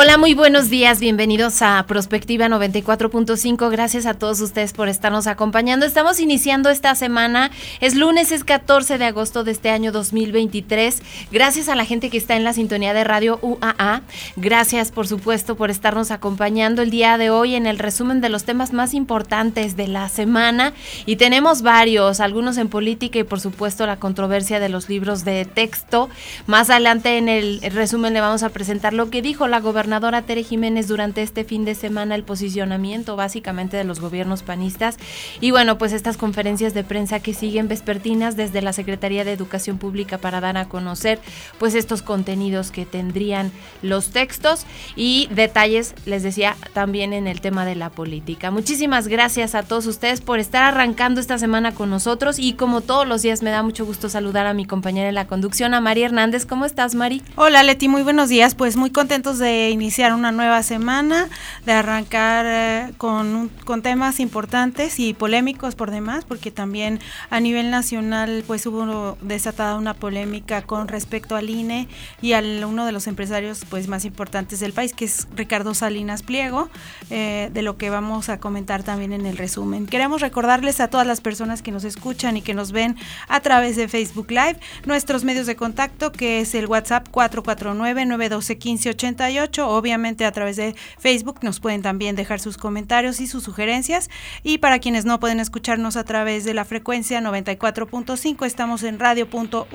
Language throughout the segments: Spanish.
Hola, muy buenos días, bienvenidos a Prospectiva 94.5. Gracias a todos ustedes por estarnos acompañando. Estamos iniciando esta semana, es lunes, es 14 de agosto de este año 2023. Gracias a la gente que está en la sintonía de Radio UAA. Gracias, por supuesto, por estarnos acompañando el día de hoy en el resumen de los temas más importantes de la semana. Y tenemos varios, algunos en política y, por supuesto, la controversia de los libros de texto. Más adelante en el resumen le vamos a presentar lo que dijo la gobernadora gobernadora Tere Jiménez durante este fin de semana el posicionamiento básicamente de los gobiernos panistas y bueno, pues estas conferencias de prensa que siguen vespertinas desde la Secretaría de Educación Pública para dar a conocer pues estos contenidos que tendrían los textos y detalles, les decía, también en el tema de la política. Muchísimas gracias a todos ustedes por estar arrancando esta semana con nosotros y como todos los días me da mucho gusto saludar a mi compañera en la conducción, a María Hernández. ¿Cómo estás, Mari? Hola, Leti, muy buenos días. Pues muy contentos de iniciar una nueva semana, de arrancar eh, con, con temas importantes y polémicos por demás, porque también a nivel nacional pues hubo desatada una polémica con respecto al INE y a uno de los empresarios pues más importantes del país, que es Ricardo Salinas Pliego, eh, de lo que vamos a comentar también en el resumen. Queremos recordarles a todas las personas que nos escuchan y que nos ven a través de Facebook Live, nuestros medios de contacto, que es el WhatsApp 449 912 1588 obviamente a través de Facebook nos pueden también dejar sus comentarios y sus sugerencias. Y para quienes no pueden escucharnos a través de la frecuencia 94.5, estamos en radio.ua.mx.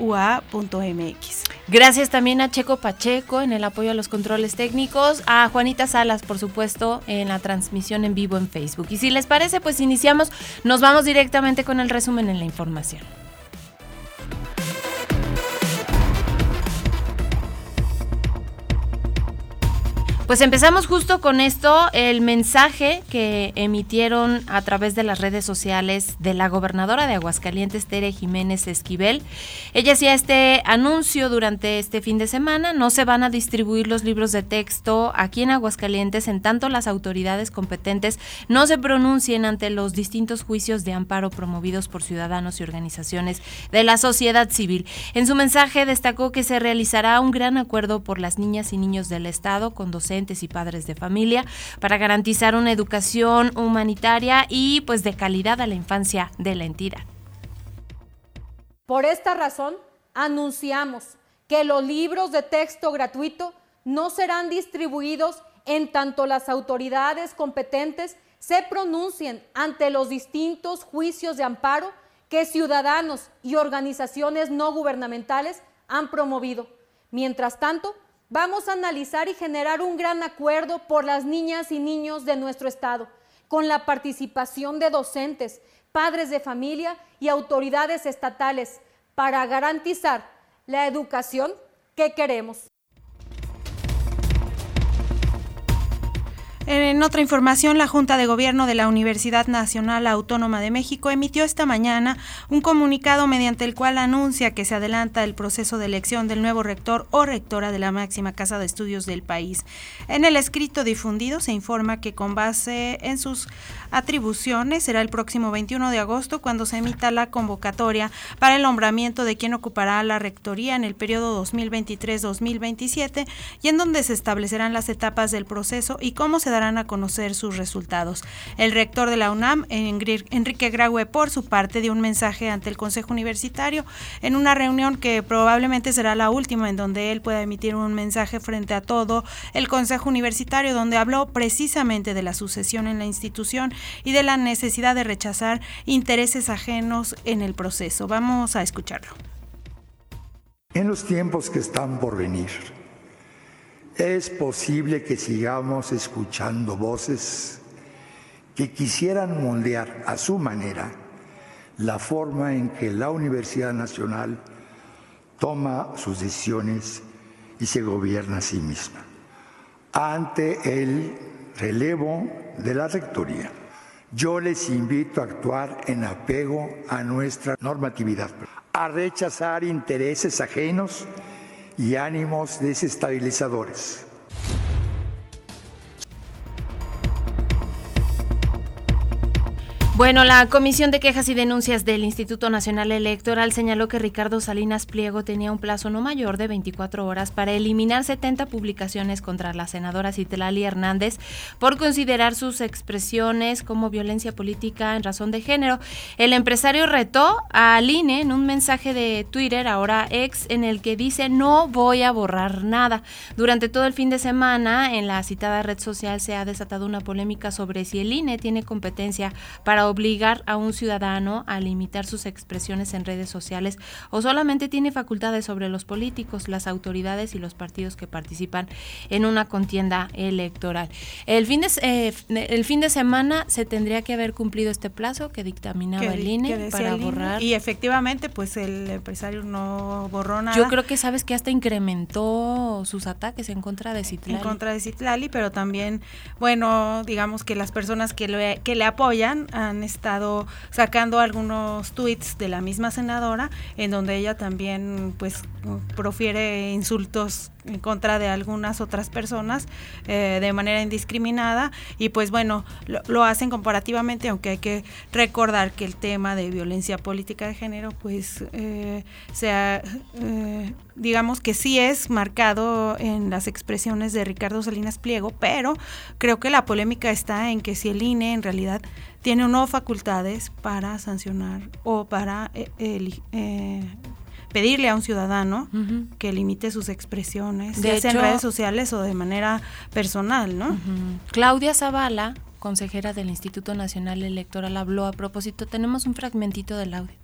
Gracias también a Checo Pacheco en el apoyo a los controles técnicos, a Juanita Salas, por supuesto, en la transmisión en vivo en Facebook. Y si les parece, pues iniciamos, nos vamos directamente con el resumen en la información. Pues empezamos justo con esto, el mensaje que emitieron a través de las redes sociales de la gobernadora de Aguascalientes, Tere Jiménez Esquivel. Ella hacía este anuncio durante este fin de semana, no se van a distribuir los libros de texto aquí en Aguascalientes en tanto las autoridades competentes no se pronuncien ante los distintos juicios de amparo promovidos por ciudadanos y organizaciones de la sociedad civil. En su mensaje destacó que se realizará un gran acuerdo por las niñas y niños del Estado con docentes y padres de familia para garantizar una educación humanitaria y pues de calidad a la infancia de la entidad. Por esta razón, anunciamos que los libros de texto gratuito no serán distribuidos en tanto las autoridades competentes se pronuncien ante los distintos juicios de amparo que ciudadanos y organizaciones no gubernamentales han promovido. Mientras tanto, Vamos a analizar y generar un gran acuerdo por las niñas y niños de nuestro Estado, con la participación de docentes, padres de familia y autoridades estatales, para garantizar la educación que queremos. En otra información, la Junta de Gobierno de la Universidad Nacional Autónoma de México emitió esta mañana un comunicado mediante el cual anuncia que se adelanta el proceso de elección del nuevo rector o rectora de la máxima casa de estudios del país. En el escrito difundido se informa que con base en sus atribuciones será el próximo 21 de agosto cuando se emita la convocatoria para el nombramiento de quien ocupará la rectoría en el periodo 2023-2027 y en donde se establecerán las etapas del proceso y cómo se darán a conocer sus resultados. El rector de la UNAM, Enrique Graue, por su parte, dio un mensaje ante el Consejo Universitario en una reunión que probablemente será la última en donde él pueda emitir un mensaje frente a todo el Consejo Universitario, donde habló precisamente de la sucesión en la institución y de la necesidad de rechazar intereses ajenos en el proceso. Vamos a escucharlo. En los tiempos que están por venir, es posible que sigamos escuchando voces que quisieran moldear a su manera la forma en que la Universidad Nacional toma sus decisiones y se gobierna a sí misma. Ante el relevo de la Rectoría, yo les invito a actuar en apego a nuestra normatividad, a rechazar intereses ajenos y ánimos desestabilizadores Bueno, la Comisión de Quejas y Denuncias del Instituto Nacional Electoral señaló que Ricardo Salinas Pliego tenía un plazo no mayor de 24 horas para eliminar 70 publicaciones contra la senadora Citlali Hernández por considerar sus expresiones como violencia política en razón de género. El empresario retó a Aline en un mensaje de Twitter, ahora ex, en el que dice no voy a borrar nada. Durante todo el fin de semana, en la citada red social se ha desatado una polémica sobre si el INE tiene competencia para obligar a un ciudadano a limitar sus expresiones en redes sociales o solamente tiene facultades sobre los políticos, las autoridades y los partidos que participan en una contienda electoral. El fin de, eh, el fin de semana se tendría que haber cumplido este plazo que dictaminaba el INE para borrar. Y efectivamente, pues el empresario no borró nada. Yo creo que sabes que hasta incrementó sus ataques en contra de Citlali. En contra de Citlali, pero también, bueno, digamos que las personas que le, que le apoyan han han estado sacando algunos tweets de la misma senadora en donde ella también pues profiere insultos en contra de algunas otras personas eh, de manera indiscriminada. Y pues bueno lo, hacen comparativamente aunque hay que recordar que el tema de violencia política de género pues eh, sea eh, digamos que sí es marcado en las expresiones de Ricardo Salinas Pliego pero creo que la polémica está en que si el INE en realidad tiene o no facultades para sancionar o para pedirle a un ciudadano que limite sus expresiones, de en redes sociales o de manera personal, ¿no? Claudia Zavala, consejera del Instituto Nacional Electoral, habló a propósito. Tenemos un fragmentito del audio.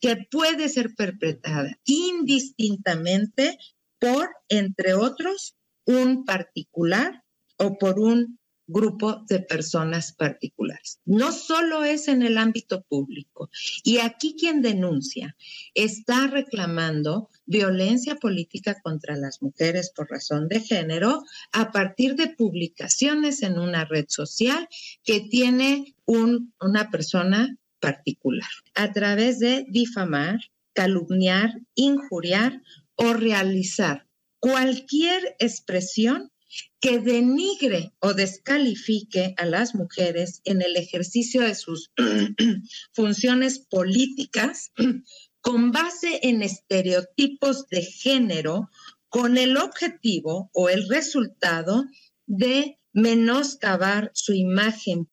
Que puede ser perpetrada indistintamente por, entre otros, un particular o por un grupo de personas particulares. No solo es en el ámbito público. Y aquí quien denuncia está reclamando violencia política contra las mujeres por razón de género a partir de publicaciones en una red social que tiene una persona particular, a través de difamar, calumniar, injuriar o realizar cualquier expresión que denigre o descalifique a las mujeres en el ejercicio de sus funciones políticas con base en estereotipos de género con el objetivo o el resultado de menoscabar su imagen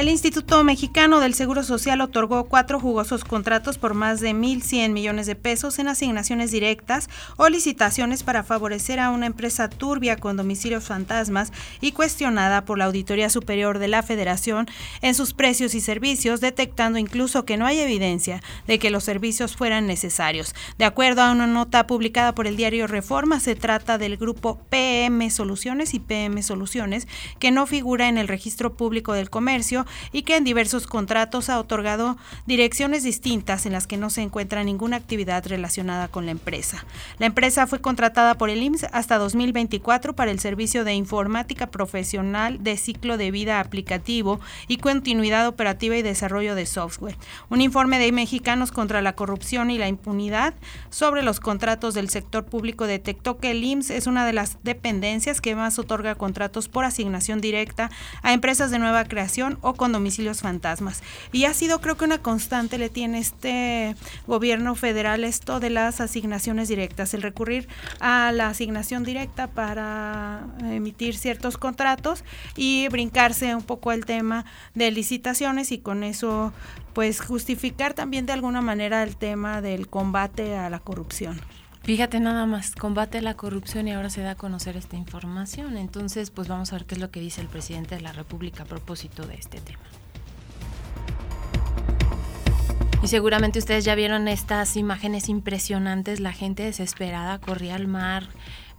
El Instituto Mexicano del Seguro Social otorgó cuatro jugosos contratos por más de 1.100 millones de pesos en asignaciones directas o licitaciones para favorecer a una empresa turbia con domicilios fantasmas y cuestionada por la Auditoría Superior de la Federación en sus precios y servicios, detectando incluso que no hay evidencia de que los servicios fueran necesarios. De acuerdo a una nota publicada por el diario Reforma, se trata del grupo PM Soluciones y PM Soluciones, que no figura en el registro público del comercio y que en diversos contratos ha otorgado direcciones distintas en las que no se encuentra ninguna actividad relacionada con la empresa. La empresa fue contratada por el IMSS hasta 2024 para el servicio de informática profesional de ciclo de vida aplicativo y continuidad operativa y desarrollo de software. Un informe de Mexicanos contra la corrupción y la impunidad sobre los contratos del sector público detectó que el IMSS es una de las dependencias que más otorga contratos por asignación directa a empresas de nueva creación o con domicilios fantasmas. Y ha sido creo que una constante le tiene este gobierno federal esto de las asignaciones directas, el recurrir a la asignación directa para emitir ciertos contratos y brincarse un poco el tema de licitaciones y con eso pues justificar también de alguna manera el tema del combate a la corrupción. Fíjate nada más, combate la corrupción y ahora se da a conocer esta información. Entonces, pues vamos a ver qué es lo que dice el presidente de la República a propósito de este tema. Y seguramente ustedes ya vieron estas imágenes impresionantes, la gente desesperada corría al mar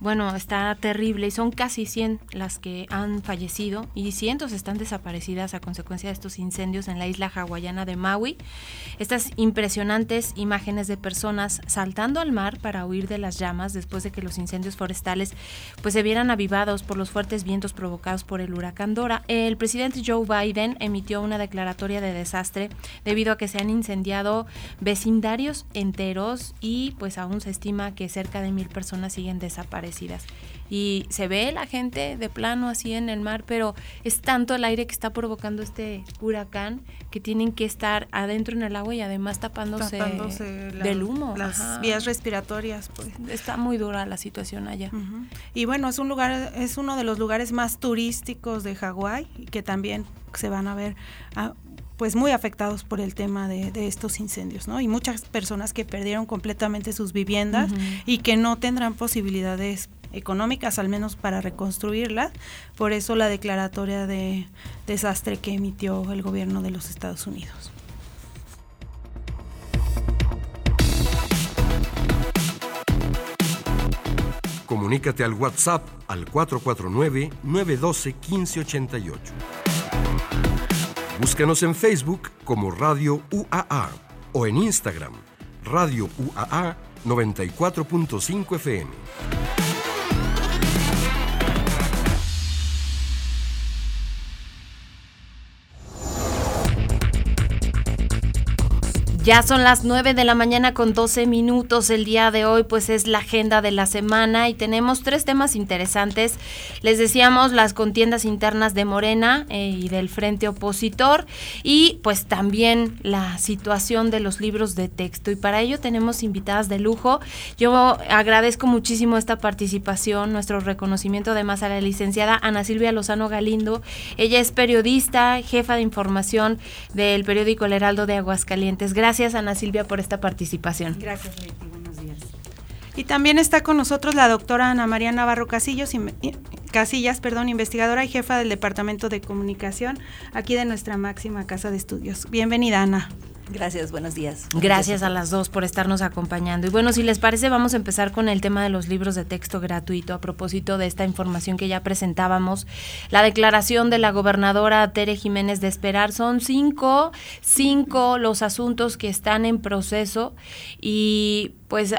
bueno, está terrible y son casi 100 las que han fallecido y cientos están desaparecidas a consecuencia de estos incendios en la isla hawaiana de Maui. Estas impresionantes imágenes de personas saltando al mar para huir de las llamas después de que los incendios forestales pues se vieran avivados por los fuertes vientos provocados por el huracán Dora. El presidente Joe Biden emitió una declaratoria de desastre debido a que se han incendiado vecindarios enteros y pues aún se estima que cerca de mil personas siguen desaparecidas y se ve la gente de plano así en el mar, pero es tanto el aire que está provocando este huracán que tienen que estar adentro en el agua y además tapándose, del humo. Las vías respiratorias. Pues. Está muy dura la situación allá. Y bueno, es un lugar, es uno de los lugares más turísticos de Hawái que también se van a ver ah, pues muy afectados por el tema de, estos incendios, ¿no? Y muchas personas que perdieron completamente sus viviendas y que no tendrán posibilidades económicas, al menos para reconstruirlas. Por eso la declaratoria de desastre que emitió el gobierno de los Estados Unidos. Comunícate al WhatsApp al 449-912-1588. Búscanos en Facebook como Radio UAA o en Instagram, Radio UAA 94.5 FM. Ya son las 9 de la mañana con 12 minutos. El día de hoy pues es la agenda de la semana y tenemos tres temas interesantes. Les decíamos las contiendas internas de Morena eh, y del Frente Opositor y pues también la situación de los libros de texto. Y para ello tenemos invitadas de lujo. Yo agradezco muchísimo esta participación, nuestro reconocimiento además a la licenciada Ana Silvia Lozano Galindo. Ella es periodista, jefa de información del periódico El Heraldo de Aguascalientes. Gracias Gracias, Ana Silvia, por esta participación. Gracias, Leti. Buenos días. Y también está con nosotros la doctora Ana María Navarro Casillos, Casillas, perdón, investigadora y jefa del Departamento de Comunicación aquí de nuestra máxima casa de estudios. Bienvenida, Ana. Gracias, buenos días. Gracias a las dos por estarnos acompañando. Y bueno, si les parece, vamos a empezar con el tema de los libros de texto gratuito a propósito de esta información que ya presentábamos. La declaración de la gobernadora Tere Jiménez de Esperar son cinco, cinco los asuntos que están en proceso y pues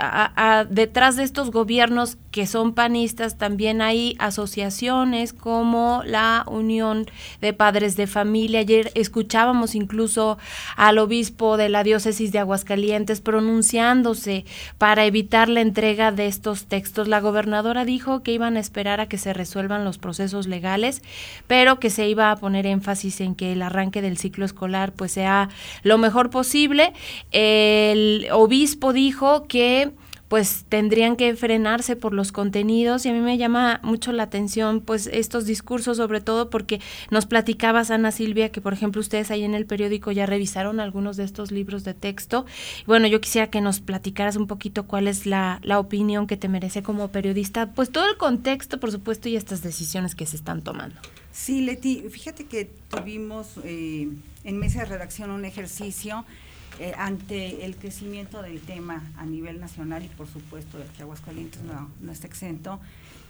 detrás de estos gobiernos que son panistas también hay asociaciones como la Unión de Padres de Familia. Ayer escuchábamos incluso al obispo de la diócesis de Aguascalientes pronunciándose para evitar la entrega de estos textos. La gobernadora dijo que iban a esperar a que se resuelvan los procesos legales, pero que se iba a poner énfasis en que el arranque del ciclo escolar pues sea lo mejor posible. El obispo dijo que pues tendrían que frenarse por los contenidos y a mí me llama mucho la atención pues estos discursos sobre todo porque nos platicabas Ana Silvia que por ejemplo ustedes ahí en el periódico ya revisaron algunos de estos libros de texto. Bueno yo quisiera que nos platicaras un poquito cuál es la, la opinión que te merece como periodista pues todo el contexto por supuesto y estas decisiones que se están tomando. Sí Leti fíjate que tuvimos eh, en mesa de redacción un ejercicio eh, ante el crecimiento del tema a nivel nacional y por supuesto el que Aguascalientes no, está exento,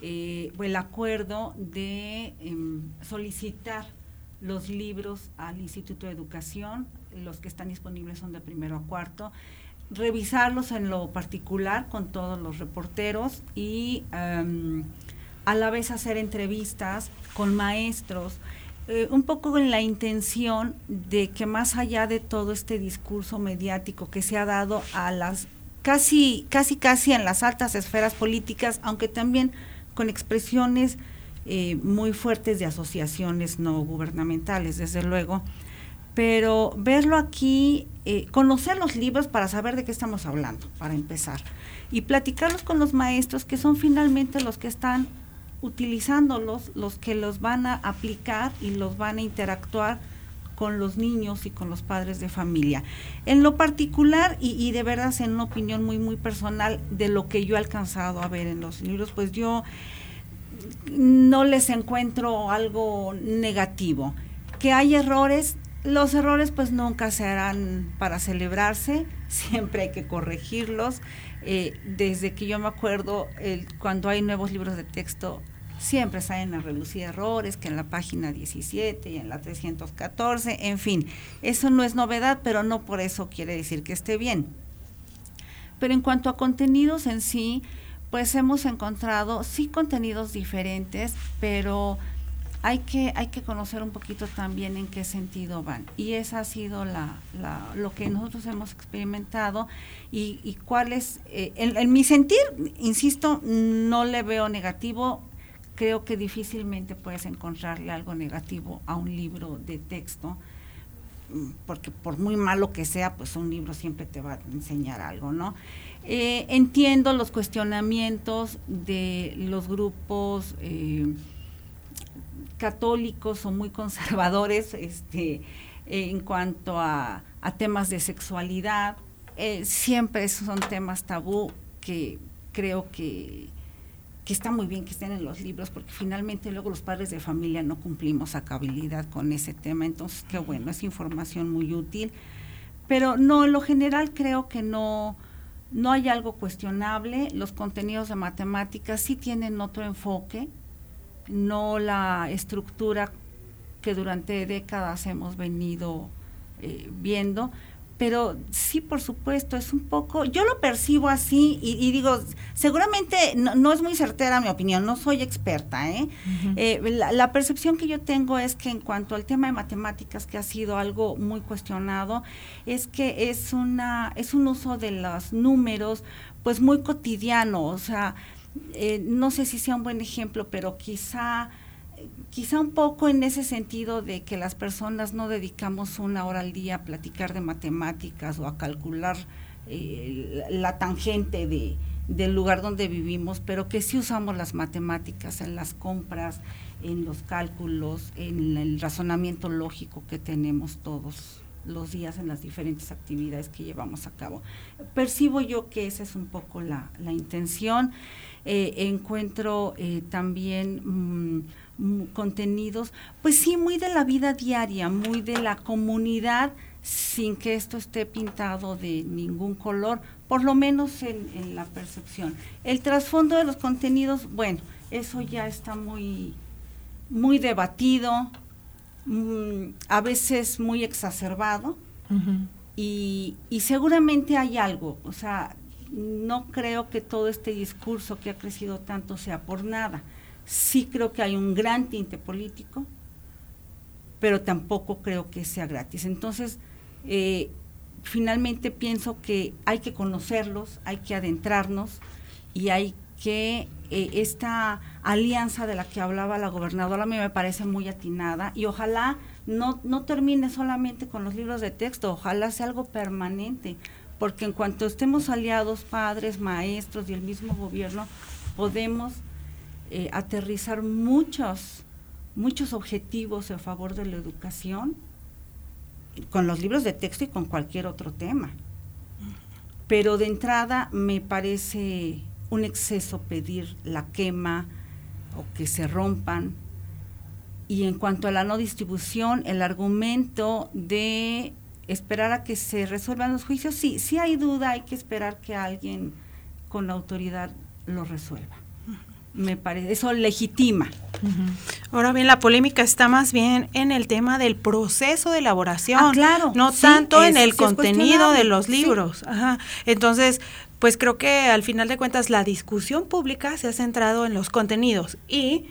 eh, el acuerdo de em, solicitar los libros al Instituto de Educación, los que están disponibles son de primero a cuarto, revisarlos en lo particular con todos los reporteros y em, a la vez hacer entrevistas con maestros eh, un poco en la intención de que más allá de todo este discurso mediático que se ha dado a las casi, casi, casi en las altas esferas políticas, aunque también con expresiones eh, muy fuertes de asociaciones no gubernamentales, desde luego, pero verlo aquí, eh, conocer los libros para saber de qué estamos hablando, para empezar, y platicarlos con los maestros que son finalmente los que están utilizándolos los que los van a aplicar y los van a interactuar con los niños y con los padres de familia. En lo particular, y, de verdad en una opinión muy, muy personal de lo que yo he alcanzado a ver en los libros, pues yo no les encuentro algo negativo. Que hay errores, los errores pues nunca serán para celebrarse, siempre hay que corregirlos. Eh, desde que yo me acuerdo, cuando hay nuevos libros de texto, siempre salen a reducir errores, que en la página 17 y en la 314, en fin, eso no es novedad, pero no por eso quiere decir que esté bien. Pero en cuanto a contenidos en sí, pues hemos encontrado sí contenidos diferentes, pero hay que, hay que conocer un poquito también en qué sentido van. Y esa ha sido la, lo que nosotros hemos experimentado y, y cuál es, eh, en, mi sentir, insisto, no le veo negativo. Creo que difícilmente puedes encontrarle algo negativo a un libro de texto, mm, porque por muy malo que sea, pues un libro siempre te va a enseñar algo, ¿no? Eh, entiendo los cuestionamientos de los grupos eh, católicos o muy conservadores este, en cuanto a, temas de sexualidad. Eh, siempre son temas tabú que creo que, que está muy bien que estén en los libros porque finalmente luego los padres de familia no cumplimos acabilidad con ese tema. Entonces, qué bueno, es información muy útil. Pero no, en lo general creo que no, no hay algo cuestionable. Los contenidos de matemáticas sí tienen otro enfoque no la estructura que durante décadas hemos venido eh, viendo, pero sí, por supuesto, es un poco, yo lo percibo así y, digo, seguramente no, es muy certera mi opinión, no soy experta, ¿eh? eh la, la, percepción que yo tengo es que en cuanto al tema de matemáticas, que ha sido algo muy cuestionado, es que es, una, es un uso de los números pues muy cotidiano, o sea, eh, no sé si sea un buen ejemplo, pero quizá, quizá un poco en ese sentido de que las personas no dedicamos una hora al día a platicar de matemáticas o a calcular eh, la tangente de, del lugar donde vivimos, pero que sí usamos las matemáticas en las compras, en los cálculos, en el razonamiento lógico que tenemos todos los días en las diferentes actividades que llevamos a cabo. Percibo yo que esa es un poco la, la intención. Eh, encuentro eh, también mm, contenidos, pues sí, muy de la vida diaria, muy de la comunidad, sin que esto esté pintado de ningún color, por lo menos en, la percepción. El trasfondo de los contenidos, bueno, eso ya está muy, muy debatido, mm, a veces muy exacerbado, y, y seguramente hay algo, o sea, no creo que todo este discurso que ha crecido tanto sea por nada. Sí creo que hay un gran tinte político, pero tampoco creo que sea gratis. Entonces, eh, finalmente pienso que hay que conocerlos, hay que adentrarnos y hay que eh, esta alianza de la que hablaba la gobernadora a mí me parece muy atinada y ojalá no, no termine solamente con los libros de texto, ojalá sea algo permanente, porque en cuanto estemos aliados, padres, maestros y el mismo gobierno, podemos eh, aterrizar muchos, muchos objetivos a favor de la educación con los libros de texto y con cualquier otro tema. Pero de entrada me parece un exceso pedir la quema o que se rompan. Y en cuanto a la no distribución, el argumento de esperar a que se resuelvan los juicios, sí, sí hay duda, hay que esperar que alguien con la autoridad lo resuelva. Me parece, eso legitima. Ahora bien, la polémica está más bien en el tema del proceso de elaboración, ah, claro, no tanto en el contenido de los libros. Entonces, pues creo que al final de cuentas la discusión pública se ha centrado en los contenidos y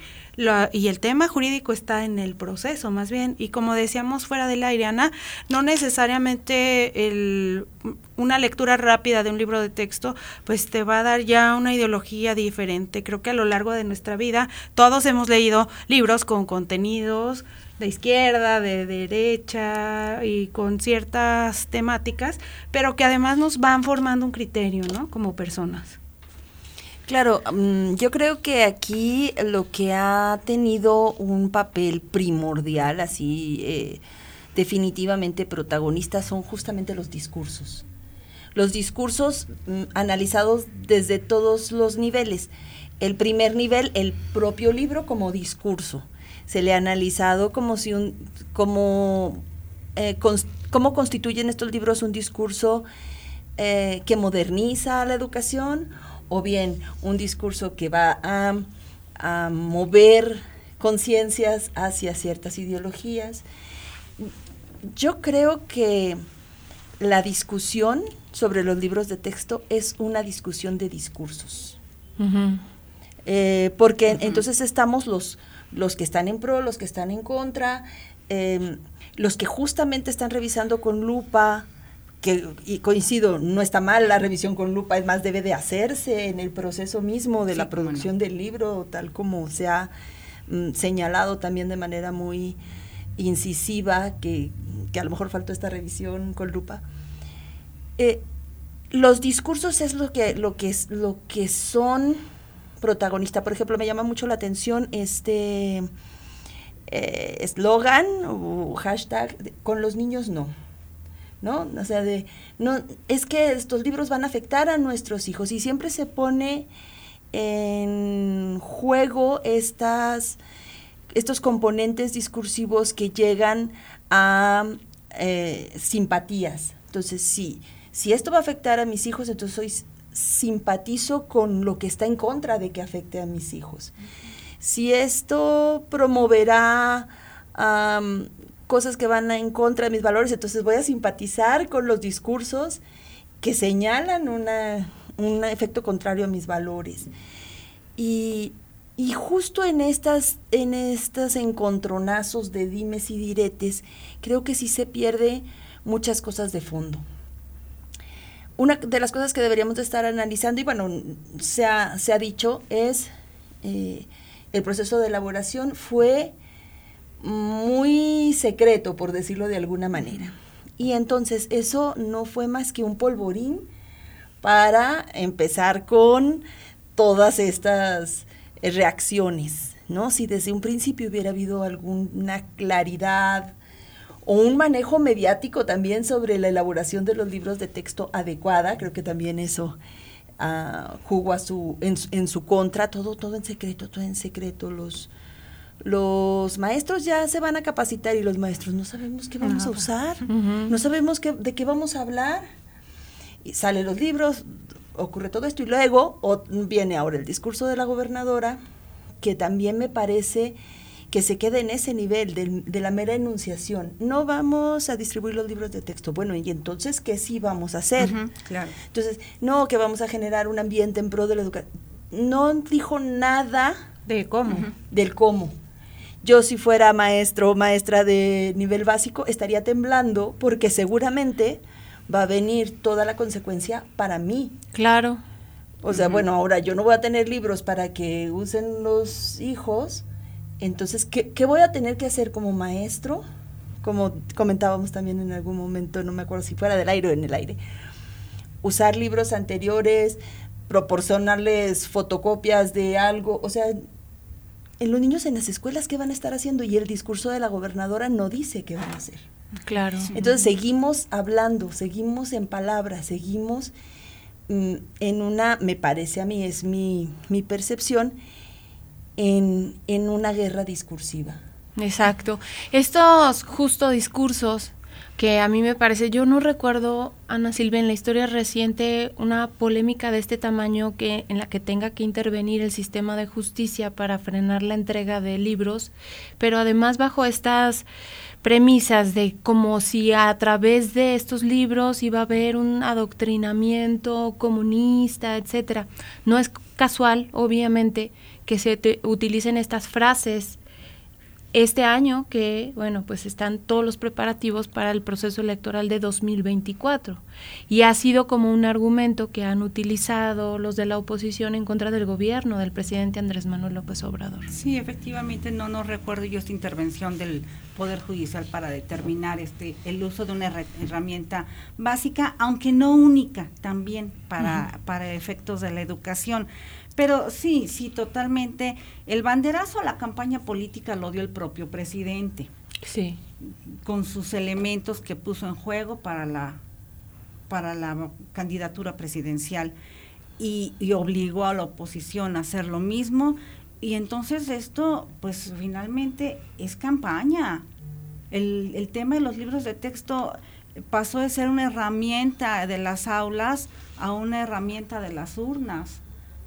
y el tema jurídico está en el proceso más bien. Y como decíamos fuera de la Ana, no necesariamente el, una lectura rápida de un libro de texto pues te va a dar ya una ideología diferente. Creo que a lo largo de nuestra vida todos hemos leído libros con contenidos de izquierda, de derecha y con ciertas temáticas, pero que además nos van formando un criterio, ¿no? Como personas. Claro, mm, yo creo que aquí lo que ha tenido un papel primordial, así eh, definitivamente protagonista, son justamente los discursos. Los discursos mm, analizados desde todos los niveles. El primer nivel, el propio libro como discurso. Se le ha analizado como si un, como eh, cómo constituyen estos libros un discurso eh, que moderniza la educación o bien un discurso que va a, a mover conciencias hacia ciertas ideologías. Yo creo que la discusión sobre los libros de texto es una discusión de discursos. Eh, porque entonces estamos los, los que están en pro, los que están en contra, em, los que justamente están revisando con lupa, que y coincido, no está mal la revisión con lupa, es más, debe de hacerse en el proceso mismo de la producción del libro, tal como se ha mm, señalado también de manera muy incisiva, que, que a lo mejor faltó esta revisión con lupa. Eh, los discursos es lo que, lo que, es, lo que son protagonistas. Por ejemplo, me llama mucho la atención este eh, eslogan o hashtag, con los niños no. ¿No? O sea, de, no, es que estos libros van a afectar a nuestros hijos y siempre se pone en juego estas, estos componentes discursivos que llegan a eh, simpatías. Entonces, sí, si esto va a afectar a mis hijos, entonces soy simpatizo con lo que está en contra de que afecte a mis hijos. Si esto promoverá cosas que van en contra de mis valores, entonces voy a simpatizar con los discursos que señalan un efecto contrario a mis valores. Y, y justo en estas, en estos encontronazos de dimes y diretes, creo que sí se pierde muchas cosas de fondo una de las cosas que deberíamos de estar analizando, y bueno, se ha, se ha dicho, es eh, el proceso de elaboración fue muy secreto, por decirlo de alguna manera. Y entonces eso no fue más que un polvorín para empezar con todas estas reacciones, ¿no? Si desde un principio hubiera habido alguna claridad, o un manejo mediático también sobre la elaboración de los libros de texto adecuada, creo que también eso uh, jugó a su, en, su contra, todo, todo en secreto, todo en secreto, los, los maestros ya se van a capacitar y los maestros no sabemos qué vamos a usar, no sabemos qué, de qué vamos a hablar, y salen los libros, ocurre todo esto y luego viene ahora el discurso de la gobernadora, que también me parece que se quede en ese nivel de, la mera enunciación. No vamos a distribuir los libros de texto. Bueno, y entonces, ¿qué sí vamos a hacer? claro. Entonces, no que vamos a generar un ambiente en pro de la educación. No dijo nada. De cómo. Del cómo. Yo si fuera maestro o maestra de nivel básico, estaría temblando porque seguramente va a venir toda la consecuencia para mí. Claro. O sea, bueno, ahora yo no voy a tener libros para que usen los hijos, entonces, ¿qué, voy a tener que hacer como maestro? Como comentábamos también en algún momento, no me acuerdo si fuera del aire o en el aire. Usar libros anteriores, proporcionarles fotocopias de algo, o sea, en los niños en las escuelas, ¿qué van a estar haciendo? Y el discurso de la gobernadora no dice qué van a hacer. Claro. Entonces seguimos hablando, seguimos en palabras, seguimos mm, en una, me parece a mí, es mi, mi percepción, en, en una guerra discursiva. Exacto. Estos justo discursos que a mí me parece, yo no recuerdo, Ana Silvia, en la historia reciente una polémica de este tamaño que en la que tenga que intervenir el sistema de justicia para frenar la entrega de libros, pero además bajo estas premisas de como si a través de estos libros iba a haber un adoctrinamiento comunista, etcétera. No es casual, obviamente, que se utilicen estas frases este año que, bueno, pues están todos los preparativos para el proceso electoral de 2024. Y ha sido como un argumento que han utilizado los de la oposición en contra del gobierno del presidente Andrés Manuel López Obrador. Sí, efectivamente, no, no recuerdo yo esta intervención del Poder Judicial para determinar este el uso de una herramienta básica, aunque no única, también para, para efectos de la educación. Pero sí, sí, totalmente. El banderazo a la campaña política lo dio el propio presidente. Sí. Con sus elementos que puso en juego para la, para la candidatura presidencial y, y obligó a la oposición a hacer lo mismo. Y entonces esto, pues finalmente es campaña. El, el tema de los libros de texto pasó de ser una herramienta de las aulas a una herramienta de las urnas,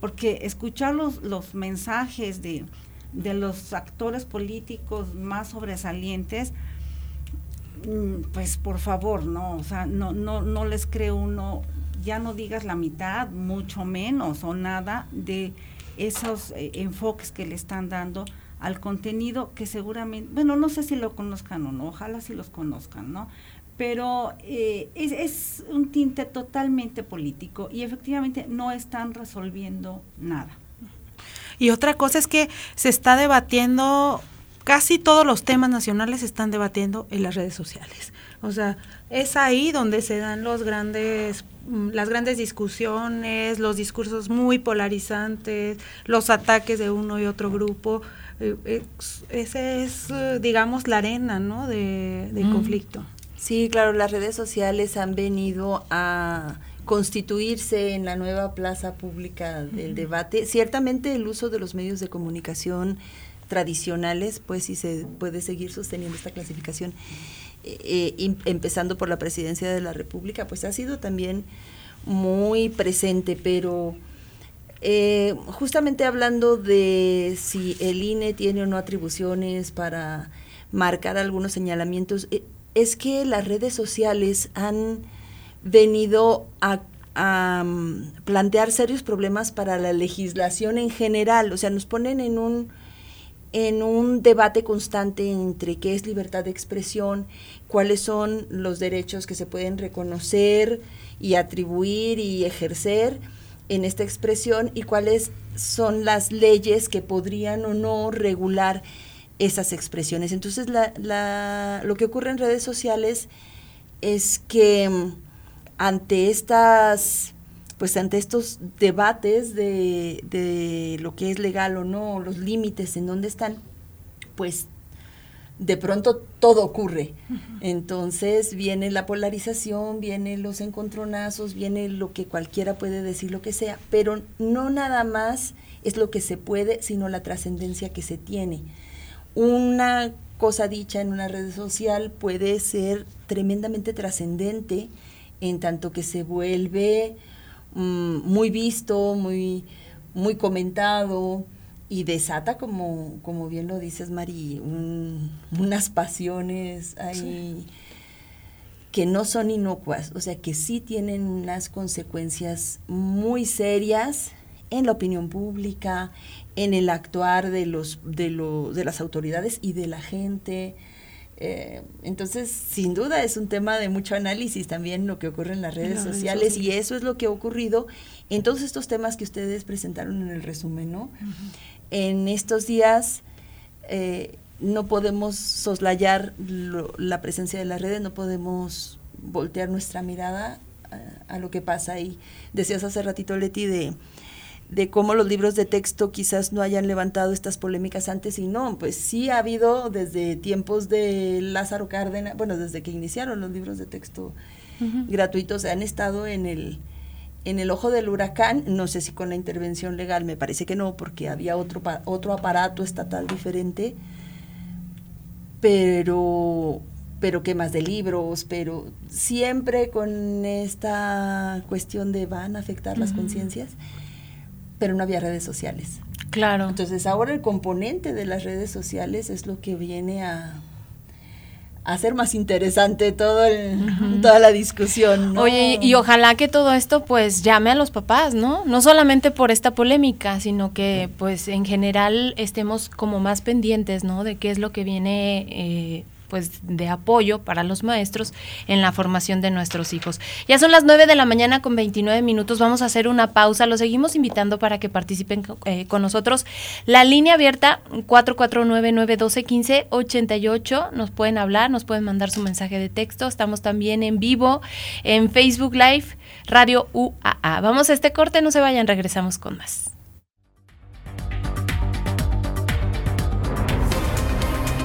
porque escuchar los, los mensajes de, de los actores políticos más sobresalientes, mm, pues por favor, no, o sea, no, no, no les creo uno, ya no digas la mitad, mucho menos o nada de esos eh, enfoques que le están dando al contenido que seguramente, bueno, no sé si lo conozcan o no, ojalá si los conozcan, ¿no? Pero eh, es, es un tinte totalmente político y efectivamente no están resolviendo nada. Y otra cosa es que se está debatiendo, casi todos los temas nacionales se están debatiendo en las redes sociales. O sea, es ahí donde se dan los grandes mm, las grandes discusiones, los discursos muy polarizantes, los ataques de uno y otro grupo. Eh, ese es, eh, digamos, la arena ¿no? de, conflicto. Sí, claro, las redes sociales han venido a constituirse en la nueva plaza pública del debate. Ciertamente el uso de los medios de comunicación tradicionales, pues sí se puede seguir sosteniendo esta clasificación, eh, eh empezando por la presidencia de la República, pues ha sido también muy presente, pero eh, justamente hablando de si el INE tiene o no atribuciones para marcar algunos señalamientos, eh, es que las redes sociales han venido a, mm, plantear serios problemas para la legislación en general, o sea, nos ponen en un en un debate constante entre qué es libertad de expresión, cuáles son los derechos que se pueden reconocer y atribuir y ejercer en esta expresión y cuáles son las leyes que podrían o no regular esas expresiones. Entonces, la, lo que ocurre en redes sociales es que mm, ante estas pues ante estos debates de, lo que es legal o no, los límites en dónde están, pues de pronto todo ocurre. Entonces viene la polarización, vienen los encontronazos, viene lo que cualquiera puede decir, lo que sea, pero no nada más es lo que se puede, sino la trascendencia que se tiene. Una cosa dicha en una red social puede ser tremendamente trascendente en tanto que se vuelve mm, muy visto, muy, muy comentado y desata, como, como bien lo dices, Mari, unas pasiones ahí que no son inocuas, o sea, que sí tienen unas consecuencias muy serias en la opinión pública, en el actuar de, los, de, lo, de las autoridades y de la gente, eh, entonces, sin duda es un tema de mucho análisis también lo que ocurre en las redes, sociales, y eso es lo que ha ocurrido en todos estos temas que ustedes presentaron en el resumen, ¿no? En estos días eh, no podemos soslayar la presencia de las redes, no podemos voltear nuestra mirada a, a, lo que pasa ahí. Decías hace ratito, Leti, de de cómo los libros de texto quizás no hayan levantado estas polémicas antes y no, pues sí ha habido desde tiempos de Lázaro Cárdenas, bueno, desde que iniciaron los libros de texto gratuitos, han estado en el, en el ojo del huracán, no sé si con la intervención legal, me parece que no, porque había otro, otro aparato estatal diferente, pero, pero qué más de libros, pero siempre con esta cuestión de van a afectar las conciencias pero no había redes sociales. Claro. Entonces ahora el componente de las redes sociales es lo que viene a, hacer más interesante todo toda la discusión. Oye, y ojalá que todo esto pues llame a los papás, ¿no? No solamente por esta polémica, sino que pues en general estemos como más pendientes, ¿no? De qué es lo que viene eh, pues de apoyo para los maestros en la formación de nuestros hijos. Ya son las 9 de la mañana con 29 minutos, vamos a hacer una pausa, los seguimos invitando para que participen eh, con nosotros. La línea abierta 449-912-1588, nos pueden hablar, nos pueden mandar su mensaje de texto, estamos también en vivo en Facebook Live, Radio UAA. Vamos a este corte, no se vayan, regresamos con más.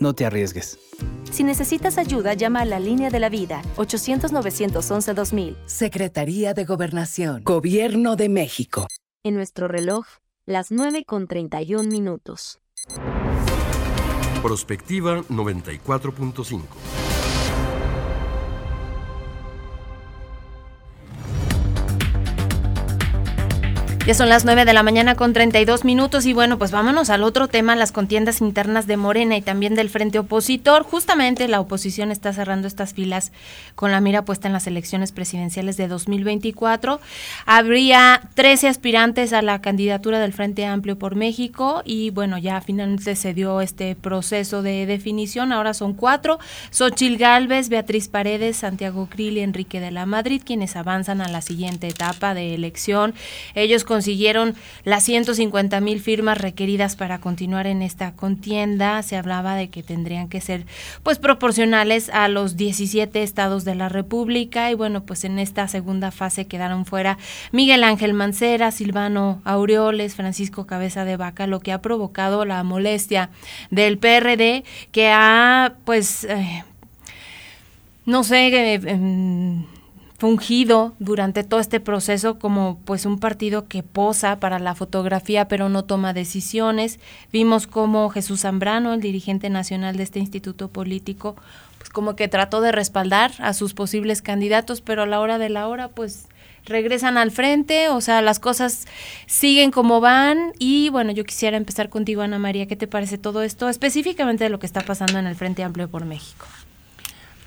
No te arriesgues. Si necesitas ayuda, llama a la línea de la vida 800-911-2000. Secretaría de Gobernación. Gobierno de México. En nuestro reloj, las 9 con 31 minutos. Prospectiva 94.5. Ya son las 9 de la mañana con 32 minutos y bueno, pues vámonos al otro tema, las contiendas internas de Morena y también del Frente Opositor. Justamente la oposición está cerrando estas filas con la mira puesta en las elecciones presidenciales de 2024. Habría 13 aspirantes a la candidatura del Frente Amplio por México y bueno, ya finalmente se dio este proceso de definición. Ahora son cuatro, Xochil Gálvez, Beatriz Paredes, Santiago Krill y Enrique de la Madrid, quienes avanzan a la siguiente etapa de elección. Ellos consiguieron las 150 mil firmas requeridas para continuar en esta contienda. Se hablaba de que tendrían que ser pues proporcionales a los 17 estados de la República y bueno, pues en esta segunda fase quedaron fuera Miguel Ángel Mancera, Silvano Aureoles, Francisco Cabeza de Vaca, lo que ha provocado la molestia del PRD que ha pues eh, no sé, eh, em, fungido durante todo este proceso como pues un partido que posa para la fotografía pero no toma decisiones. Vimos como Jesús Zambrano, el dirigente nacional de este instituto político, pues como que trató de respaldar a sus posibles candidatos, pero a la hora de la hora pues regresan al frente, o sea, las cosas siguen como van y bueno, yo quisiera empezar contigo Ana María, ¿qué te parece todo esto específicamente de lo que está pasando en el Frente Amplio por México?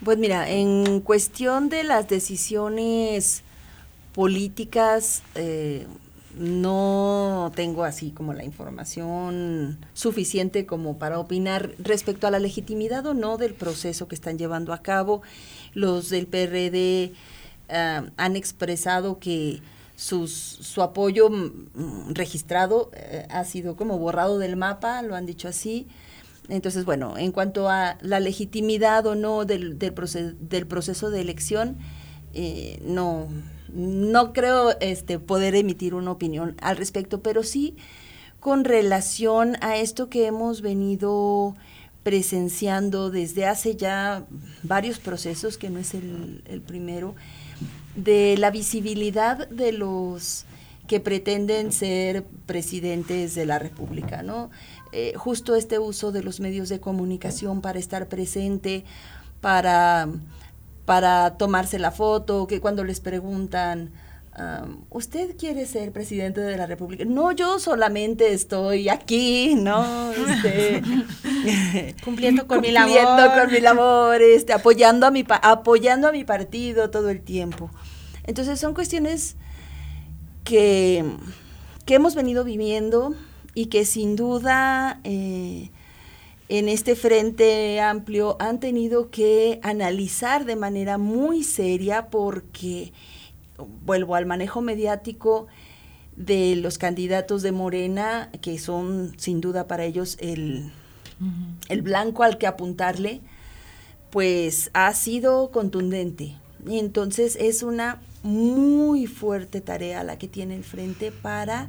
Pues mira, en cuestión de las decisiones políticas, eh, no tengo así como la información suficiente como para opinar respecto a la legitimidad o no del proceso que están llevando a cabo. Los del PRD uh, han expresado que sus, su apoyo mm, registrado eh, ha sido como borrado del mapa, lo han dicho así. Entonces, bueno, en cuanto a la legitimidad o no del, del, del proceso de elección, eh, no, no creo este, poder emitir una opinión al respecto, pero sí con relación a esto que hemos venido presenciando desde hace ya varios procesos, que no es el, el primero, de la visibilidad de los que pretenden ser presidentes de la República, ¿no? Eh, justo este uso de los medios de comunicación para estar presente, para, para tomarse la foto, que cuando les preguntan, ¿usted quiere ser presidente de la República? No, yo solamente estoy aquí, ¿no? Este, cumpliendo con mi labor. con mi labor, este, apoyando, a mi, apoyando a mi partido todo el tiempo. Entonces son cuestiones que, que hemos venido viviendo y que sin duda eh, en este frente amplio han tenido que analizar de manera muy seria porque, vuelvo al manejo mediático, de los candidatos de Morena, que son sin duda para ellos el, el blanco al que apuntarle, pues ha sido contundente. Y entonces es una muy fuerte tarea la que tiene el frente para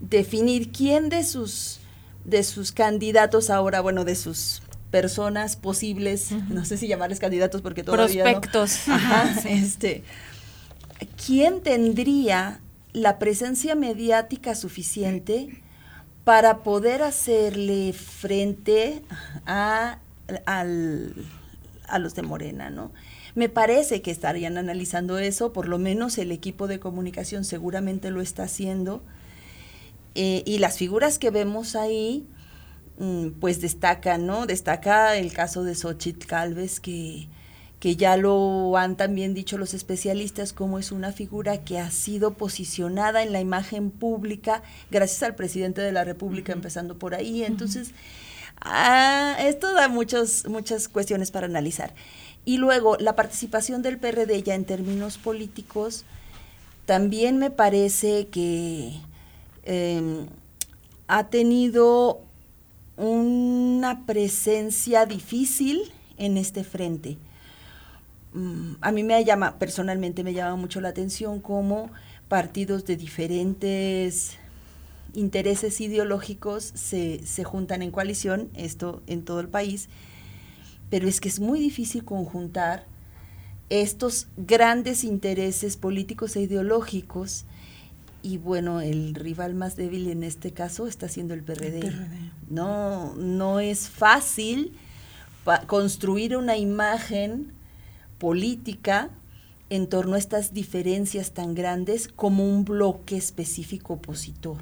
definir quién de sus de sus candidatos ahora, bueno, de sus personas posibles, no sé si llamarles candidatos porque todavía prospectos, Ajá, este, quién tendría la presencia mediática suficiente para poder hacerle frente a, a los de Morena, ¿no? Me parece que estarían analizando eso, por lo menos el equipo de comunicación seguramente lo está haciendo. Eh, y las figuras que vemos ahí, mm, pues destacan, ¿no? Destaca el caso de Xochitl Calves, que, que ya lo han también dicho los especialistas, como es una figura que ha sido posicionada en la imagen pública gracias al presidente de la República, empezando por ahí. Entonces, ah, esto da muchos, muchas cuestiones para analizar. Y luego, la participación del PRD ya en términos políticos, también me parece que em, ha tenido una presencia difícil en este frente. Mm, a mí me llama, personalmente me llama mucho la atención cómo partidos de diferentes intereses ideológicos se, se juntan en coalición, esto en todo el país, pero es que es muy difícil conjuntar estos grandes intereses políticos e ideológicos y bueno, el rival más débil en este caso está siendo el PRD. No, no es fácil construir una imagen política en torno a estas diferencias tan grandes como un bloque específico opositor.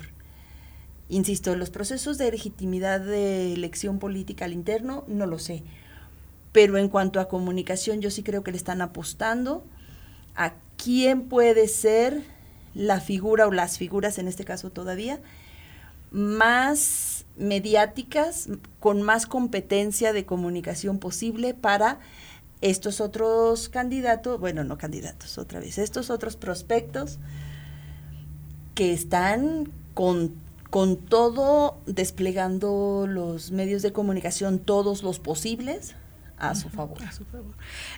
Insisto, los procesos de legitimidad de elección política al interno, no lo sé pero en cuanto a comunicación yo sí creo que le están apostando a quién puede ser la figura o las figuras en este caso todavía más mediáticas, con más competencia de comunicación posible para estos otros candidatos, bueno, no candidatos otra vez, estos otros prospectos que están con, con todo desplegando los medios de comunicación, todos los posibles, a su favor.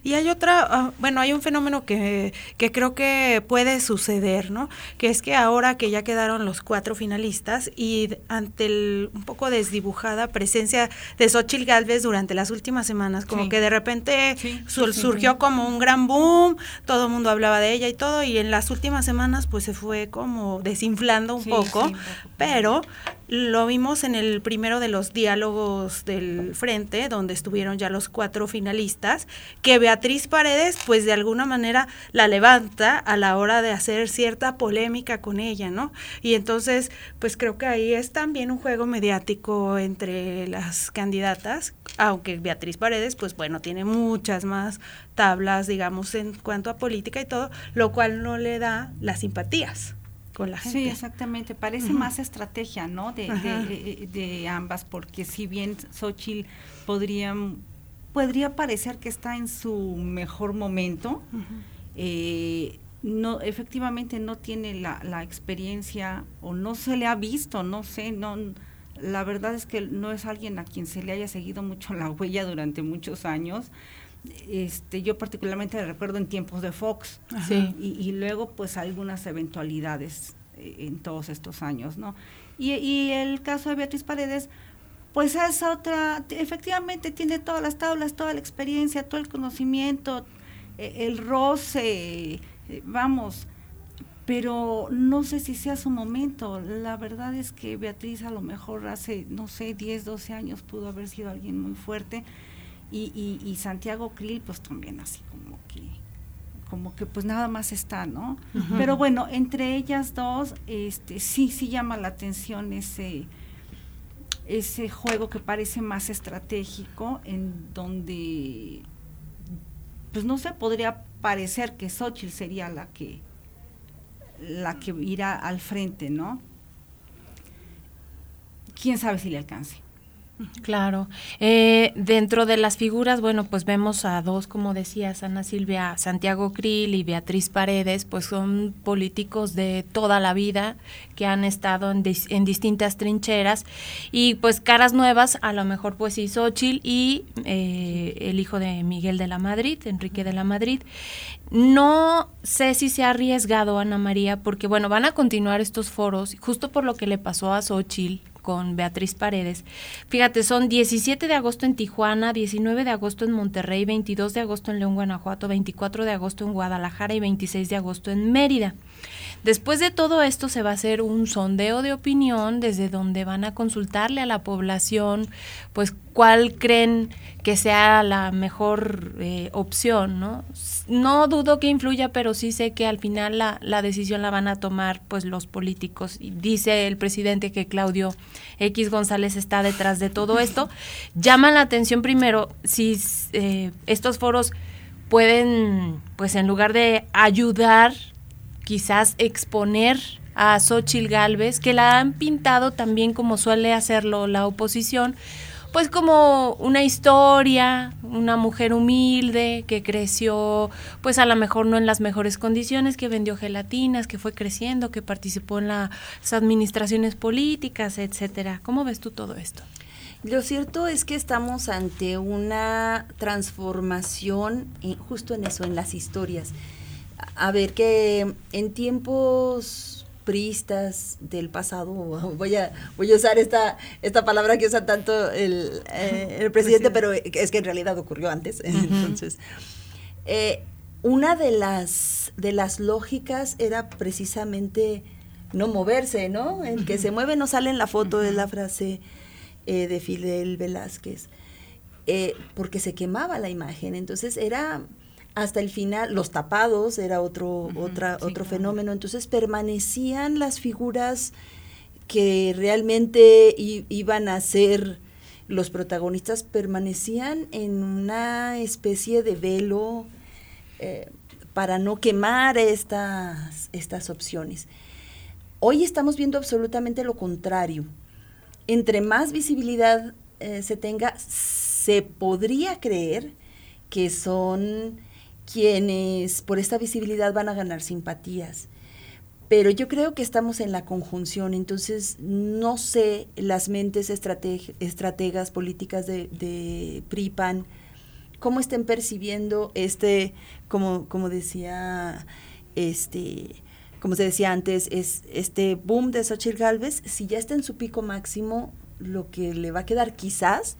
Y hay otra, ah, bueno, hay un fenómeno que, que, creo que puede suceder, ¿no? Que es que ahora que ya quedaron los cuatro finalistas y ante el un poco desdibujada presencia de Xochitl Galvez durante las últimas semanas, como que de repente surgió como un gran boom, todo el mundo hablaba de ella y todo, y en las últimas semanas pues se fue como desinflando un poco, pero lo vimos en el primero de los diálogos del frente, donde estuvieron ya los cuatro finalistas, que Beatriz Paredes, pues de alguna manera la levanta a la hora de hacer cierta polémica con ella, ¿no? Y entonces, pues creo que ahí es también un juego mediático entre las candidatas, aunque Beatriz Paredes, pues bueno, tiene muchas más tablas, digamos, en cuanto a política y todo, lo cual no le da las simpatías con la gente. Sí, exactamente. Parece más estrategia, ¿no? De, de, de, ambas, porque si bien Xochitl podría, podría parecer que está en su mejor momento, eh, no, efectivamente no tiene la, la experiencia o no se le ha visto, no sé, no la verdad es que no es alguien a quien se le haya seguido mucho la huella durante muchos años este, yo particularmente recuerdo en tiempos de Fox. Y, luego pues algunas eventualidades eh, en todos estos años, ¿no? Y, el caso de Beatriz Paredes, pues es otra, efectivamente tiene todas las tablas, toda la experiencia, todo el conocimiento, e, el roce, eh, vamos, pero no sé si sea su momento. La verdad es que Beatriz a lo mejor hace, no sé, 10, 12 años pudo haber sido alguien muy fuerte y, y, Santiago Krill pues también así como que como que pues nada más está, ¿no? Pero bueno, entre ellas dos, este, sí, sí llama la atención ese, ese juego que parece más estratégico, en donde, pues no sé, podría parecer que Xochitl sería la que, la que irá al frente, ¿no? Quién sabe si le alcance. Claro. Eh, dentro de las figuras, bueno, pues vemos a dos, como decías, Ana Silvia, Santiago Krill y Beatriz Paredes, pues son políticos de toda la vida que han estado en, distintas trincheras y pues caras nuevas, a lo mejor pues sí, Xochitl y eh, el hijo de Miguel de la Madrid, Enrique de la Madrid. No sé si se ha arriesgado Ana María, porque bueno, van a continuar estos foros, justo por lo que le pasó a Xochitl con Beatriz Paredes. Fíjate, son 17 de agosto en Tijuana, 19 de agosto en Monterrey, 22 de agosto en León, Guanajuato, 24 de agosto en Guadalajara y 26 de agosto en Mérida. Después de todo esto se va a hacer un sondeo de opinión desde donde van a consultarle a la población, pues cuál creen que sea la mejor eh, opción, ¿no? No dudo que influya, pero sí sé que al final la, la decisión la van a tomar pues los políticos. dice el presidente que Claudio X González está detrás de todo esto. Llama la atención primero si eh, estos foros pueden, pues en lugar de ayudar quizás exponer a Xochil Gálvez, que la han pintado también como suele hacerlo la oposición, pues como una historia, una mujer humilde que creció, pues a lo mejor no en las mejores condiciones, que vendió gelatinas, que fue creciendo, que participó en las administraciones políticas, etcétera. ¿Cómo ves tú todo esto? Lo cierto es que estamos ante una transformación justo en eso, en las historias a ver, que en tiempos pristas del pasado, voy a, voy a usar esta, esta palabra que usa tanto el, eh, presidente, pero es que en realidad ocurrió antes. Entonces, eh, una de las, de las lógicas era precisamente no moverse, ¿no? El que se mueve no sale en la foto, es la frase eh, de Fidel Velázquez, porque se quemaba la imagen. Entonces era hasta el final, los tapados era otro, otra, otro fenómeno, entonces permanecían las figuras que realmente iban a ser los protagonistas, permanecían en una especie de velo eh, para no quemar estas, estas opciones. Hoy estamos viendo absolutamente lo contrario. Entre más visibilidad eh, se tenga, se podría creer que son quienes por esta visibilidad van a ganar simpatías. Pero yo creo que estamos en la conjunción, entonces no sé las mentes estrategas políticas de, PRIPAN, cómo estén percibiendo este, como, como decía, este, como se decía antes, es este boom de Xochitl Galvez, si ya está en su pico máximo, lo que le va a quedar quizás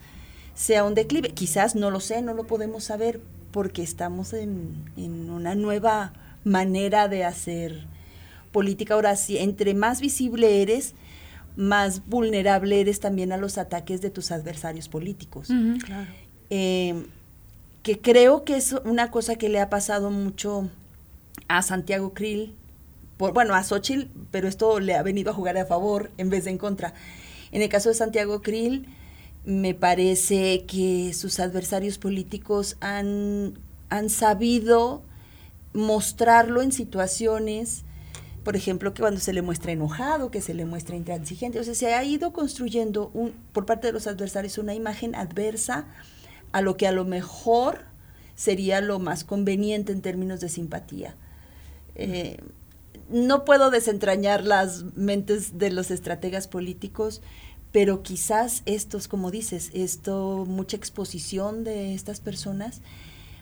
sea un declive, quizás no lo sé, no lo podemos saber, porque estamos en, una nueva manera de hacer política. Ahora sí, entre más visible eres, más vulnerable eres también a los ataques de tus adversarios políticos. Eh, que creo que es una cosa que le ha pasado mucho a Santiago Krill, por, bueno, a Xochitl, pero esto le ha venido a jugar a favor en vez de en contra. En el caso de Santiago Krill, me parece que sus adversarios políticos han, han sabido mostrarlo en situaciones, por ejemplo, que cuando se le muestra enojado, que se le muestra intransigente, o sea, se ha ido construyendo por parte de los adversarios una imagen adversa a lo que a lo mejor sería lo más conveniente en términos de simpatía. Eh, no puedo desentrañar las mentes de los estrategas políticos, pero quizás estos, como dices, esto, mucha exposición de estas personas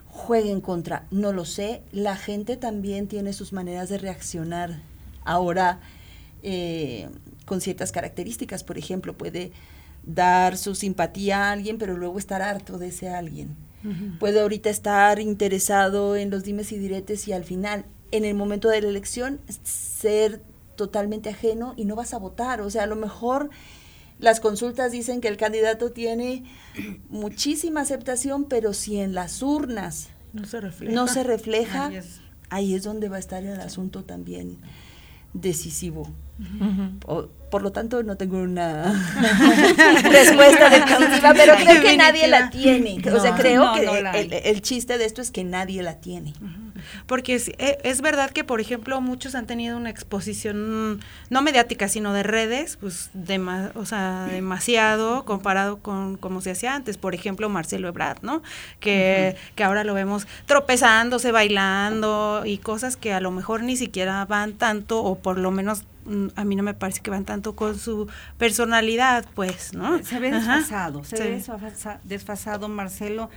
jueguen contra, no lo sé, la gente también tiene sus maneras de reaccionar ahora eh, con ciertas características, por ejemplo, puede dar su simpatía a alguien, pero luego estar harto de ese alguien. Puede ahorita estar interesado en los dimes y diretes y al final, en el momento de la elección, ser totalmente ajeno y no vas a votar. O sea, a lo mejor las consultas dicen que el candidato tiene muchísima aceptación, pero si en las urnas no se refleja, no se refleja ahí, es. donde va a estar el asunto también decisivo. Por lo tanto, no tengo una respuesta definitiva, pero creo que nadie la tiene. o sea, creo que el, chiste de esto es que nadie la tiene. porque es, e, es, verdad que, por ejemplo, muchos han tenido una exposición no mediática, sino de redes, pues, o sea, demasiado comparado con como se hacía antes. Por ejemplo, Marcelo Ebrard, ¿no? Que, que ahora lo vemos tropezándose, bailando y cosas que a lo mejor ni siquiera van tanto, o por lo menos a mí no me parece que van tanto con su personalidad, pues, ¿no? Se ve desfasado, se ve desfasado Marcelo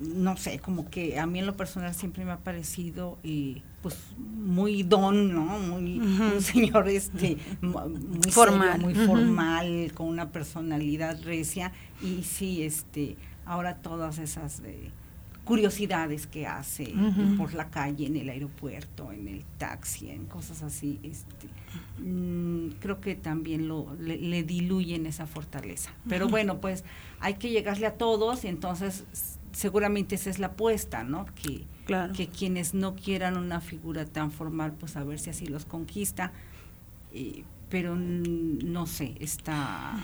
no sé, como que a mí en lo personal siempre me ha parecido eh, pues muy don, ¿no? Muy un señor este muy formal, muy formal, con una personalidad recia y sí este ahora todas esas eh, curiosidades que hace por la calle, en el aeropuerto, en el taxi, en cosas así, este, mm, creo que también lo, le, diluyen esa fortaleza. Pero bueno, pues hay que llegarle a todos y entonces seguramente esa es la apuesta, ¿no? Que, que quienes no quieran una figura tan formal, pues a ver si así los conquista. Pero no sé, está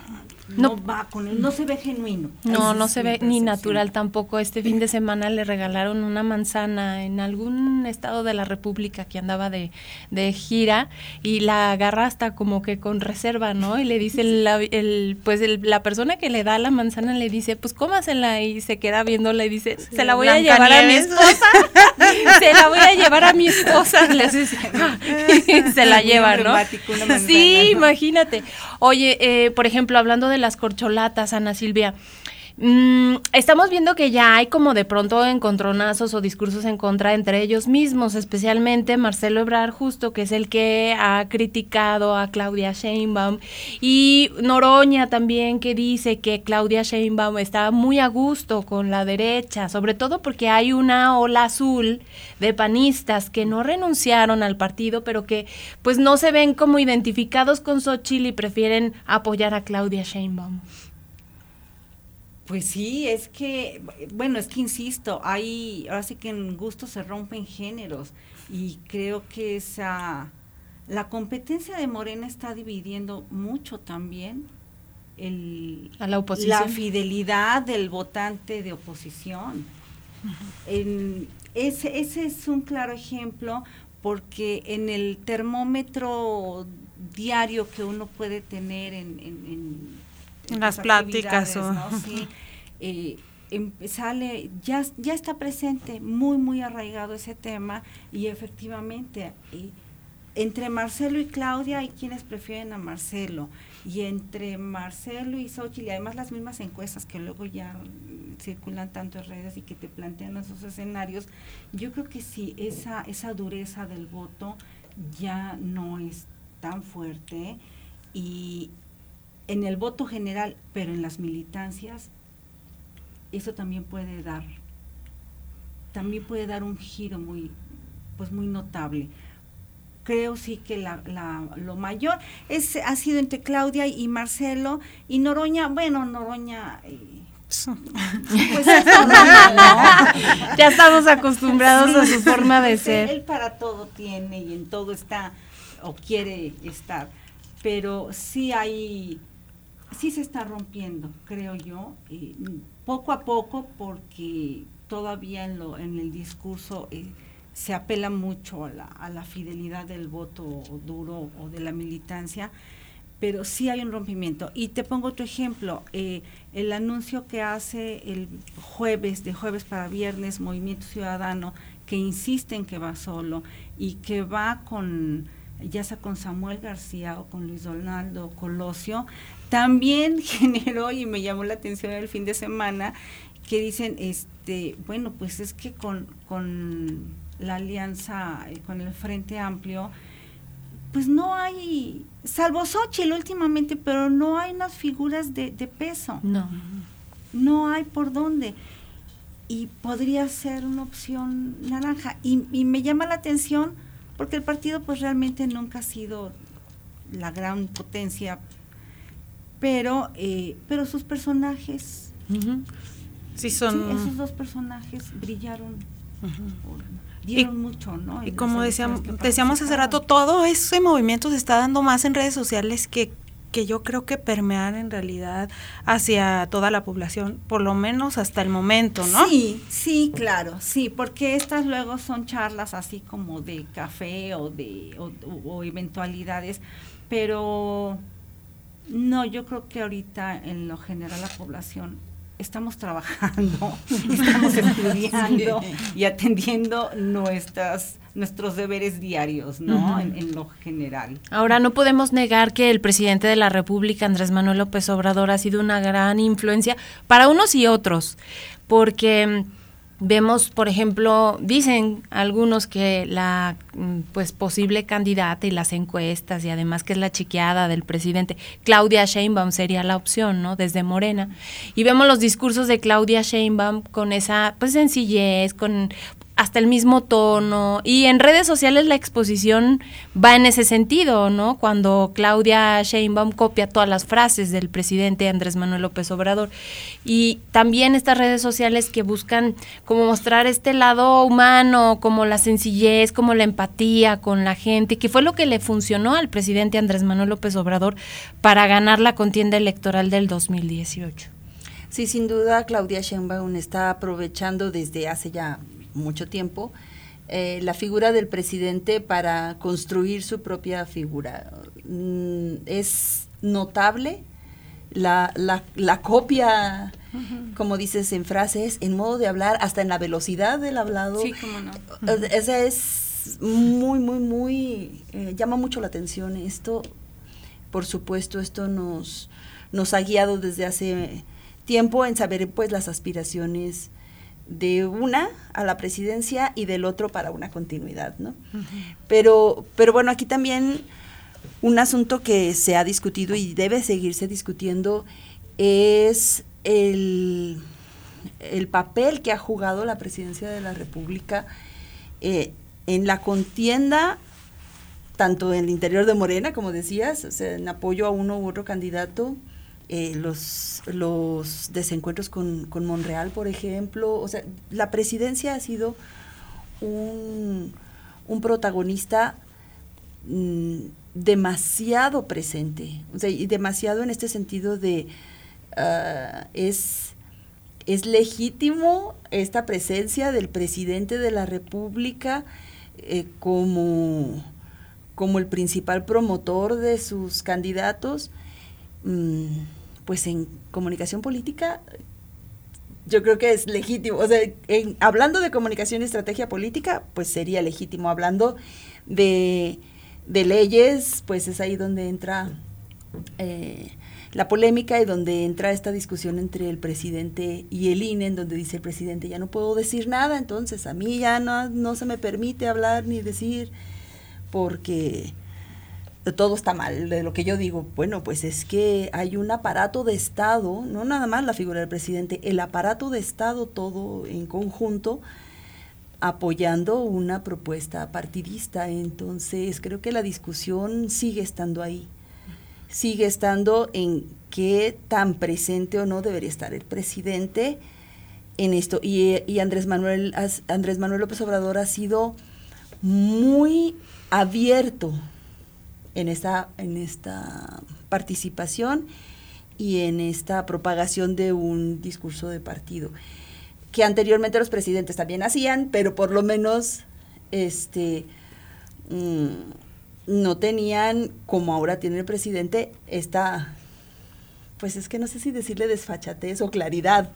no, va con él, no se ve genuino. No, no se ve ni natural tampoco. Este fin de semana le regalaron una manzana en algún estado de la República que andaba de, de gira y la agarra hasta como que con reserva, ¿no? Y le dice el, pues la persona que le da la manzana le dice, pues cómasela y se queda viéndola y dice, se la voy a llevar a mi esposa. se la voy a llevar a mi esposa. se la lleva, ¿no? Sí, Sí, imagínate. Oye, eh, por ejemplo, hablando de las corcholatas, Ana Silvia, Mm, estamos viendo que ya hay como de pronto encontronazos o discursos en contra entre ellos mismos, especialmente Marcelo Ebrard justo, que es el que ha criticado a Claudia Sheinbaum, y Noroña también que dice que Claudia Sheinbaum está muy a gusto con la derecha, sobre todo porque hay una ola azul de panistas que no renunciaron al partido, pero que pues no se ven como identificados con Xochitl y prefieren apoyar a Claudia Sheinbaum. Pues sí, es que, bueno, es que insisto, hay, ahora sí que en gusto se rompen géneros y creo que esa, la competencia de Morena está dividiendo mucho también el, a la, oposición. la fidelidad del votante de oposición. ese, ese es un claro ejemplo porque en el termómetro diario que uno puede tener en, en las pláticas o... Eh, em, sale, ya, ya está presente, muy, muy arraigado ese tema y efectivamente entre Marcelo y Claudia hay quienes prefieren a Marcelo y entre Marcelo y Xochitl y además las mismas encuestas que luego ya circulan tanto en redes y que te plantean esos escenarios, yo creo que sí, esa, esa dureza del voto ya no es tan fuerte y, en el voto general, pero en las militancias, eso también puede dar, también puede dar un giro muy, pues muy notable. Creo sí que la, lo mayor es, ha sido entre Claudia y Marcelo y Noroña, bueno, Noroña... Eh, pues ya estamos acostumbrados a su forma de ser. Él para todo tiene y en todo está o quiere estar, pero sí hay sí se está rompiendo, creo yo, poco a poco, porque todavía en, lo, en el discurso eh, se apela mucho a la, a la, fidelidad del voto duro o de la militancia, pero sí hay un rompimiento. Y te pongo otro ejemplo, eh, el anuncio que hace el jueves, de jueves para viernes, Movimiento Ciudadano, que insiste en que va solo y que va con ya sea con Samuel García o con Luis Donaldo Colosio, también generó y me llamó la atención el fin de semana que dicen, este, bueno, pues es que con, con la alianza, eh, con el Frente Amplio, pues no hay, salvo Xochitl últimamente, pero no hay unas figuras de, peso. No. No hay por dónde. Y podría ser una opción naranja. Y, y me llama la atención porque el partido pues realmente nunca ha sido la gran potencia, pero, eh, pero sus personajes, sí son... esos dos personajes brillaron, dieron mucho, ¿no? Y como decíamos, decíamos hace rato, todo ese movimiento se está dando más en redes sociales que que yo creo que permear en realidad hacia toda la población, por lo menos hasta el momento, ¿no? Sí, sí, claro, sí, porque estas luego son charlas así como de café o de o eventualidades, pero no, yo creo que ahorita en lo general la población estamos trabajando, estamos estudiando y atendiendo nuestras nuestros deberes diarios, ¿no? en, lo general. Ahora, no podemos negar que el presidente de la República, Andrés Manuel López Obrador, ha sido una gran influencia para unos y otros, porque Vemos, por ejemplo, dicen algunos que la mm, pues posible candidata y las encuestas y además que es la chiqueada del presidente Claudia Sheinbaum sería la opción, ¿no? Desde Morena. Y vemos los discursos de Claudia Sheinbaum con esa pues sencillez, con hasta el mismo tono y en redes sociales la exposición va en ese sentido, ¿no? Cuando Claudia Sheinbaum copia todas las frases del presidente Andrés Manuel López Obrador y también estas redes sociales que buscan como mostrar este lado humano, como la sencillez, como la empatía con la gente, que fue lo que le funcionó al presidente Andrés Manuel López Obrador para ganar la contienda electoral del 2018. Sí, sin duda Claudia Sheinbaum está aprovechando desde hace ya mucho tiempo, eh, la figura del presidente para construir su propia figura. Mm, es notable la, la, copia, como dices en frases, en modo de hablar, hasta en la velocidad del hablado. Sí, cómo no. Esa es muy, muy, muy, eh, llama mucho la atención. Esto, por supuesto, esto nos, nos ha guiado desde hace tiempo en saber pues las aspiraciones de una a la presidencia y del otro para una continuidad, ¿no? Pero, pero bueno, aquí también un asunto que se ha discutido y debe seguirse discutiendo es el, el papel que ha jugado la presidencia de la República eh, en la contienda tanto en el interior de Morena, como decías, en apoyo a uno u otro candidato, eh, los, los desencuentros con, con, Monreal, por ejemplo. O sea, la presidencia ha sido un, un protagonista mm, demasiado presente, o sea, y demasiado en este sentido de ah, es, es legítimo esta presencia del presidente de la República eh, como, como el principal promotor de sus candidatos. Mm, pues en comunicación política yo creo que es legítimo. O sea, en, hablando de comunicación y estrategia política, pues sería legítimo. Hablando de, leyes, pues es ahí donde entra eh, la polémica y donde entra esta discusión entre el presidente y el INE, en donde dice el presidente, ya no puedo decir nada, entonces a mí ya no, no se me permite hablar ni decir, porque todo está mal, de lo que yo digo, bueno, pues es que hay un aparato de Estado, no nada más la figura del presidente, el aparato de Estado todo en conjunto apoyando una propuesta partidista. Entonces, creo que la discusión sigue estando ahí, sigue estando en qué tan presente o no debería estar el presidente en esto. Y, y Andrés, Manuel, Andrés Manuel López Obrador ha sido muy abierto en esta, en esta participación y en esta propagación de un discurso de partido que anteriormente los presidentes también hacían, pero por lo menos este mm, no tenían, como ahora tiene el presidente, esta, pues es que no sé si decirle desfachatez o claridad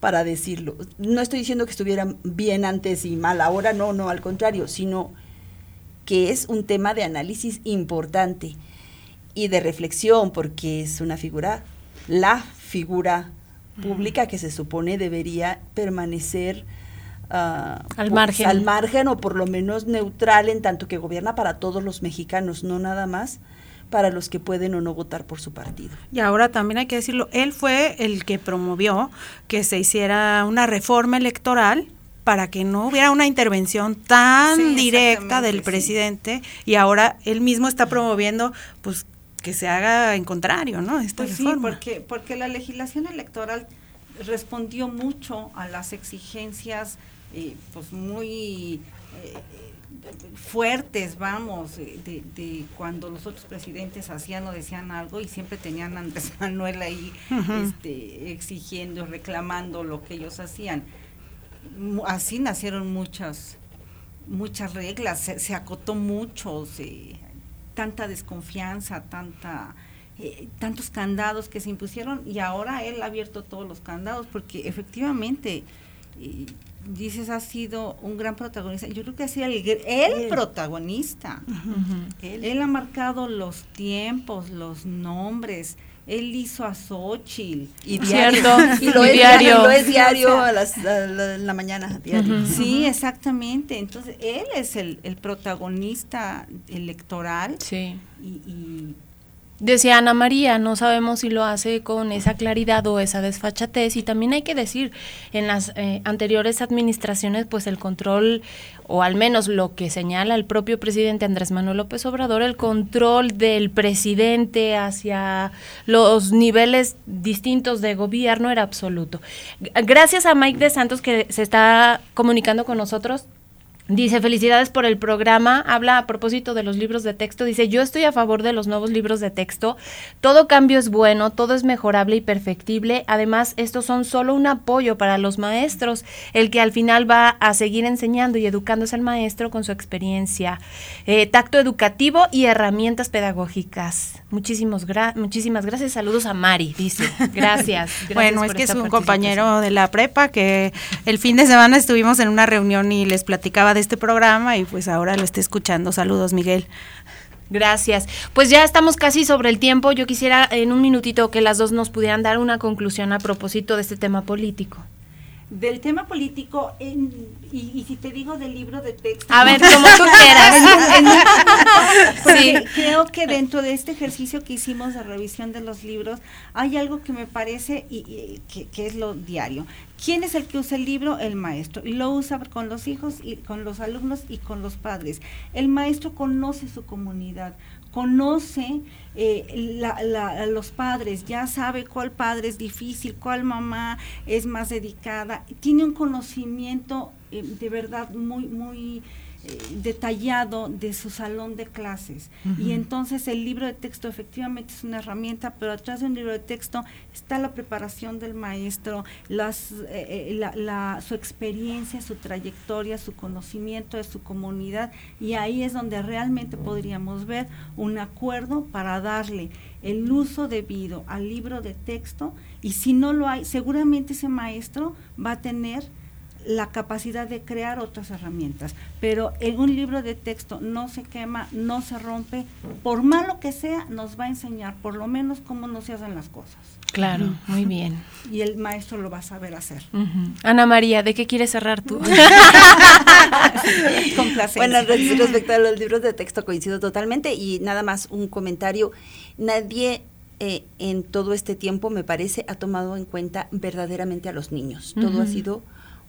para decirlo. No estoy diciendo que estuvieran bien antes y mal ahora, no, no, al contrario, sino que es un tema de análisis importante y de reflexión, porque es una figura, la figura pública que se supone debería permanecer ah, al margen. al margen o por lo menos neutral en tanto que gobierna para todos los mexicanos, no nada más para los que pueden o no votar por su partido. Y ahora también hay que decirlo, él fue el que promovió que se hiciera una reforma electoral para que no hubiera una intervención tan directa del presidente y ahora él mismo está promoviendo pues que se haga en contrario, ¿no? Esta pues Sí, porque, porque la legislación electoral respondió mucho a las exigencias eh, pues muy eh, fuertes, vamos, de, de, cuando los otros presidentes hacían o decían algo y siempre tenían a Andrés Manuel ahí este, exigiendo, reclamando lo que ellos hacían. Así nacieron muchas muchas reglas, se, acotó mucho, tanta desconfianza, tanta eh, tantos candados que se impusieron y ahora él ha abierto todos los candados porque efectivamente eh, dices ha sido un gran protagonista. Yo creo que ha sido el, protagonista. Él. ha marcado los tiempos los nombres él hizo a Xochitl. Y diario. y lo, es, diario. es diario a, las, la, mañana. Sí, exactamente. Entonces, él es el, el protagonista electoral. Sí. y Decía Ana María, no sabemos si lo hace con esa claridad o esa desfachatez y también hay que decir, en las eh, anteriores administraciones, pues el control, o al menos lo que señala el propio presidente Andrés Manuel López Obrador, el control del presidente hacia los niveles distintos de gobierno era absoluto. Gracias a Mike de Santos que se está comunicando con nosotros, Dice, felicidades por el programa. Habla a propósito de los libros de texto. Dice, yo estoy a favor de los nuevos libros de texto. Todo cambio es bueno, todo es mejorable y perfectible. Además, estos son solo un apoyo para los maestros. El que al final va a seguir enseñando y educándose al maestro con su experiencia. Eh, tacto educativo y herramientas pedagógicas. Muchísimos muchísimas gracias. Saludos a Mari, dice. Gracias. bueno, es que es un compañero de la prepa que el fin de semana estuvimos en una reunión y les platicaba de este programa y pues ahora lo esté escuchando. Saludos, Miguel. Gracias. Pues ya estamos casi sobre el tiempo. Yo quisiera en un minutito que las dos nos pudieran dar una conclusión a propósito de este tema político del tema político y, si te digo del libro de texto. A ver, como tú quieras. sí. Creo que dentro de este ejercicio que hicimos de revisión de los libros hay algo que me parece y, que, es lo diario. ¿Quién es el que usa el libro? El maestro. Y lo usa con los hijos y con los alumnos y con los padres. El maestro conoce su comunidad, conoce eh, los padres, ya sabe cuál padre es difícil, cuál mamá es más dedicada, tiene un conocimiento eh, de verdad muy, muy detallado de su salón de clases. Y entonces el libro de texto efectivamente es una herramienta, pero atrás de un libro de texto está la preparación del maestro, las, eh, eh, su experiencia, su trayectoria, su conocimiento de su comunidad, y ahí es donde realmente podríamos ver un acuerdo para darle el uso debido al libro de texto, y si no lo hay, seguramente ese maestro va a tener la capacidad de crear otras herramientas. Pero en un libro de texto no se quema, no se rompe, por malo que sea, nos va a enseñar por lo menos cómo no se hacen las cosas. Claro, muy bien. Y el maestro lo va a saber hacer. Ana María, ¿de qué quieres cerrar tú? Bueno, respecto a los libros de texto coincido totalmente y nada más un comentario. Nadie eh, en todo este tiempo, me parece, ha tomado en cuenta verdaderamente a los niños. Todo ha sido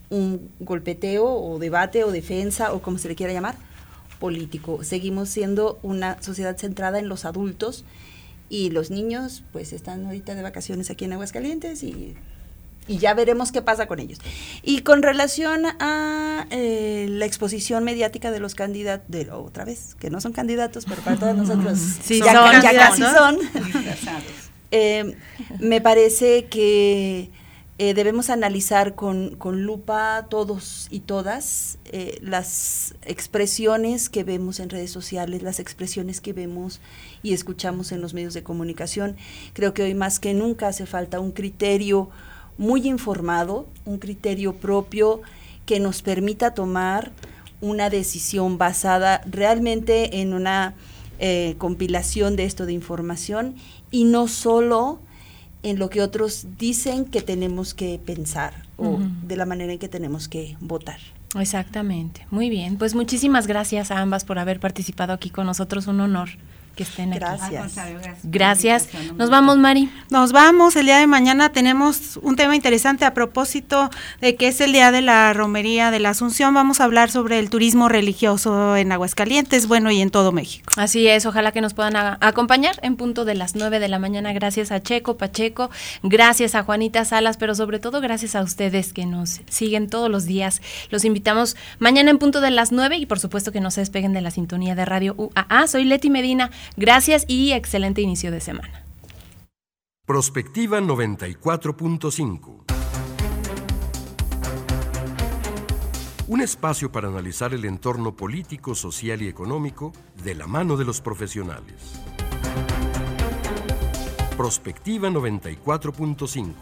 un golpeteo o debate o defensa o como se le quiera llamar, político. Seguimos siendo una sociedad centrada en los adultos y los niños pues están ahorita de vacaciones aquí en Aguascalientes y, y ya veremos qué pasa con ellos. Y con relación a eh, la exposición mediática de los candidatos, de otra vez, que no son candidatos, pero para todos nosotros ya, casi son, eh, me parece que eh, debemos analizar con, lupa todos y todas eh, las expresiones que vemos en redes sociales, las expresiones que vemos y escuchamos en los medios de comunicación. Creo que hoy más que nunca hace falta un criterio muy informado, un criterio propio que nos permita tomar una decisión basada realmente en una eh, compilación de esto de información y no solo en lo que otros dicen que tenemos que pensar o de la manera en que tenemos que votar. Exactamente, muy bien. Pues muchísimas gracias a ambas por haber participado aquí con nosotros, un honor. Que estén aquí. Gracias. Gracias. Nos vamos, Mari. Nos vamos. El día de mañana tenemos un tema interesante a propósito de que es el día de la romería de la Asunción. Vamos a hablar sobre el turismo religioso en Aguascalientes, bueno, y en todo México. Así es. Ojalá que nos puedan acompañar en punto de las 9 de la mañana. Gracias a Checo Pacheco, gracias a Juanita Salas, pero sobre todo gracias a ustedes que nos siguen todos los días. Los invitamos mañana en punto de las 9 y por supuesto que no se despeguen de la sintonía de Radio UAA. Soy Leti Medina. Gracias y excelente inicio de semana. Prospectiva 94.5. Un espacio para analizar el entorno político, social y económico de la mano de los profesionales. Prospectiva 94.5.